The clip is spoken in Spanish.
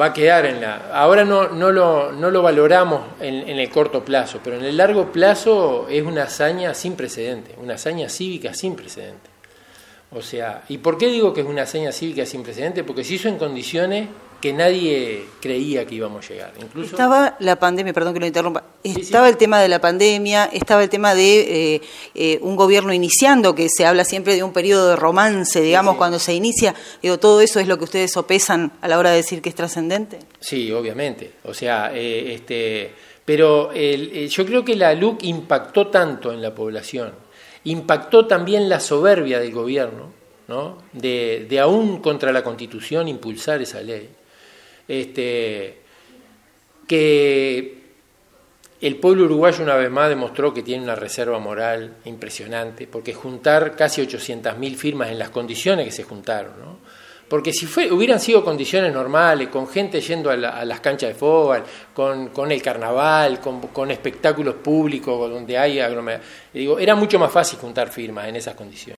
va a quedar en la... Ahora no, no, lo, no lo valoramos en, en, el corto plazo, pero en el largo plazo es una hazaña sin precedente, una hazaña cívica sin precedente. O sea, ¿y por qué digo que es una hazaña cívica sin precedente? Porque se hizo en condiciones que nadie creía que íbamos a llegar. Incluso... Estaba la pandemia, perdón que lo interrumpa, estaba el tema de la pandemia, estaba el tema de eh, eh, un gobierno iniciando, que se habla siempre de un periodo de romance, digamos, cuando se inicia, digo, ¿todo eso es lo que ustedes sopesan a la hora de decir que es trascendente? Sí, obviamente, o sea, eh, este, pero yo creo que la LUC impactó tanto en la población, impactó también la soberbia del gobierno, ¿no? de, de aún contra la Constitución impulsar esa ley este, que el pueblo uruguayo una vez más demostró que tiene una reserva moral impresionante, porque juntar casi 800.000 firmas en las condiciones que se juntaron, ¿no? Porque si fue, hubieran sido condiciones normales, con gente yendo a, las canchas de fútbol, con, el carnaval, con, espectáculos públicos donde hay aglomeración, digo, era mucho más fácil juntar firmas en esas condiciones.